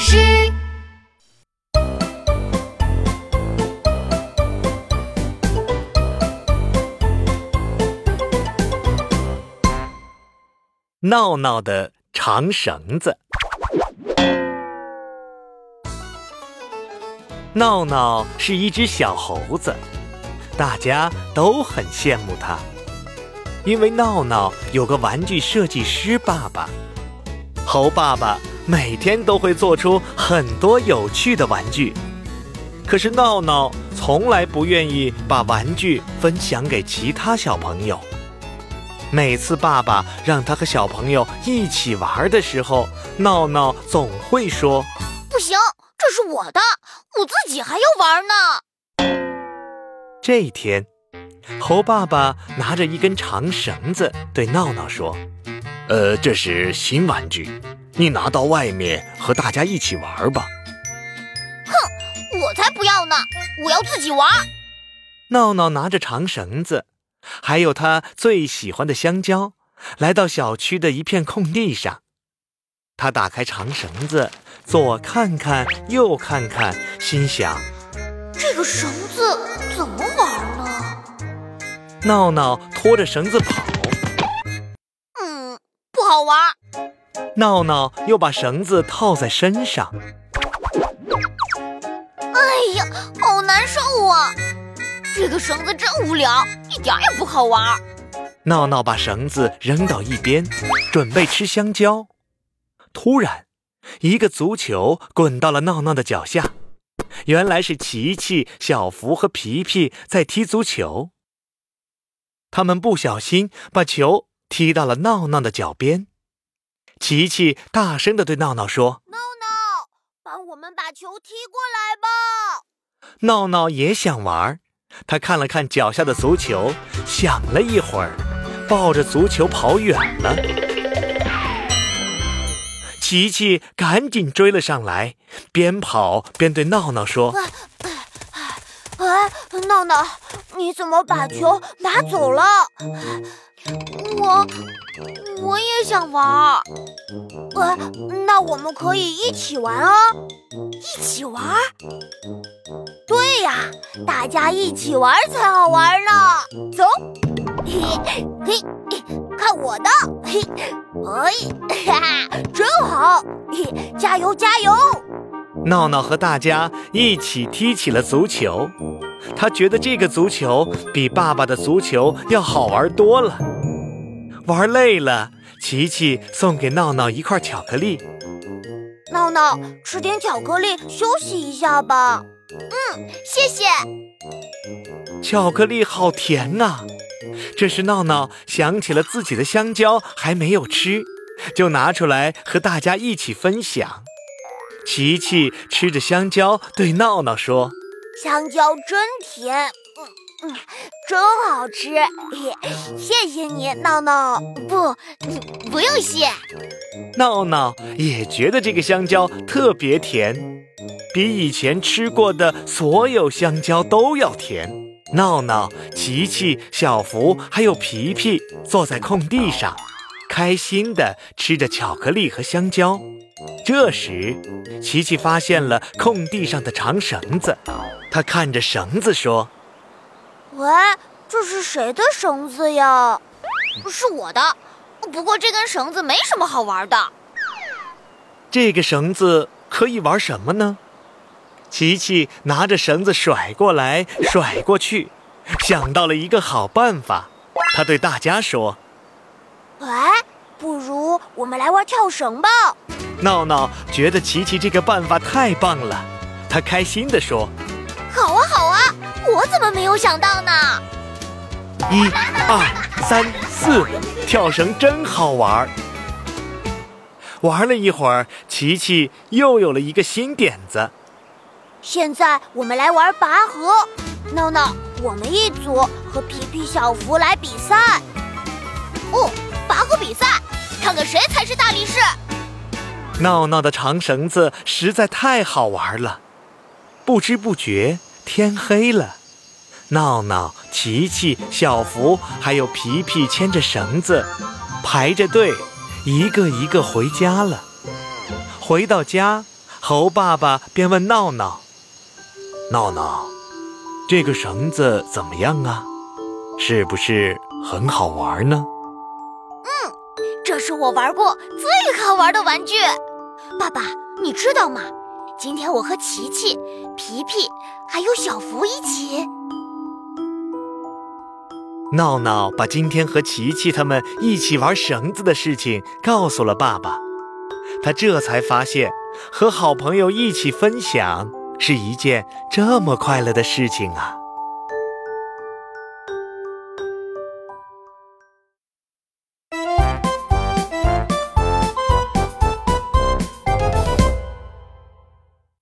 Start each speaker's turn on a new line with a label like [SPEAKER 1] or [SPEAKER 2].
[SPEAKER 1] 师。
[SPEAKER 2] 闹闹的长绳子。闹闹是一只小猴子，大家都很羡慕它，因为闹闹有个玩具设计师爸爸。猴爸爸每天都会做出很多有趣的玩具，可是闹闹从来不愿意把玩具分享给其他小朋友。每次爸爸让他和小朋友一起玩的时候，闹闹总会说：“
[SPEAKER 3] 不行，这是我的，我自己还要玩呢。”
[SPEAKER 2] 这一天，猴爸爸拿着一根长绳子对闹闹说：“呃，这是新玩具，你拿到外面和大家一起玩吧。”
[SPEAKER 3] 哼，我才不要呢，我要自己玩。
[SPEAKER 2] 闹闹拿着长绳子。还有他最喜欢的香蕉，来到小区的一片空地上。他打开长绳子，左看看，右看看，心想：
[SPEAKER 3] 这个绳子怎么玩呢？
[SPEAKER 2] 闹闹拖着绳子跑，
[SPEAKER 3] 嗯，不好玩。
[SPEAKER 2] 闹闹又把绳子套在身上，
[SPEAKER 3] 哎呀，好难受啊！这个绳子真无聊，一点也不好玩。
[SPEAKER 2] 闹闹把绳子扔到一边，准备吃香蕉。突然，一个足球滚到了闹闹的脚下。原来是琪琪、小福和皮皮在踢足球。他们不小心把球踢到了闹闹的脚边。琪琪大声的对闹闹说：“
[SPEAKER 3] 闹闹，帮我们把球踢过来吧！”
[SPEAKER 2] 闹闹也想玩。他看了看脚下的足球，想了一会儿，抱着足球跑远了。琪琪赶紧追了上来，边跑边对闹闹说：“
[SPEAKER 3] 哎，闹闹，你怎么把球拿走了？我我也想玩。呃，那我们可以一起玩啊！一起玩？对呀，大家一起玩才好玩呢。走，嘿，嘿，看我的，嘿，哎，哈哈，真好！嘿，加油，加油！
[SPEAKER 2] 闹闹和大家一起踢起了足球，他觉得这个足球比爸爸的足球要好玩多了。玩累了，琪琪送给闹闹一块巧克力。
[SPEAKER 3] 闹闹，吃点巧克力休息一下吧。嗯，谢谢。
[SPEAKER 2] 巧克力好甜啊！这时闹闹想起了自己的香蕉还没有吃，就拿出来和大家一起分享。琪琪吃着香蕉，对闹闹说：“
[SPEAKER 3] 香蕉真甜，嗯嗯，真好吃。谢谢你，闹闹。不，不用谢。”
[SPEAKER 2] 闹闹也觉得这个香蕉特别甜，比以前吃过的所有香蕉都要甜。闹闹、琪琪、小福还有皮皮坐在空地上，开心地吃着巧克力和香蕉。这时，琪琪发现了空地上的长绳子，他看着绳子说：“
[SPEAKER 3] 喂，这是谁的绳子呀？是我的。”不过这根绳子没什么好玩的。
[SPEAKER 2] 这个绳子可以玩什么呢？琪琪拿着绳子甩过来甩过去，想到了一个好办法。他对大家说：“
[SPEAKER 3] 喂，不如我们来玩跳绳吧！”
[SPEAKER 2] 闹闹觉得琪琪这个办法太棒了，他开心地说：“
[SPEAKER 3] 好啊，好啊！我怎么没有想到呢？”
[SPEAKER 2] 一、二、三、四，跳绳真好玩。玩了一会儿，琪琪又有了一个新点子。
[SPEAKER 3] 现在我们来玩拔河。闹闹，我们一组和皮皮、小福来比赛。哦，拔河比赛，看看谁才是大力士。
[SPEAKER 2] 闹闹的长绳子实在太好玩了。不知不觉，天黑了。闹闹、琪琪、小福还有皮皮牵着绳子，排着队，一个一个回家了。回到家，猴爸爸便问闹闹：“闹闹，这个绳子怎么样啊？是不是很好玩呢？”“
[SPEAKER 3] 嗯，这是我玩过最好玩的玩具。爸爸，你知道吗？今天我和琪琪、皮皮还有小福一起。”
[SPEAKER 2] 闹闹把今天和琪琪他们一起玩绳子的事情告诉了爸爸，他这才发现和好朋友一起分享是一件这么快乐的事情啊。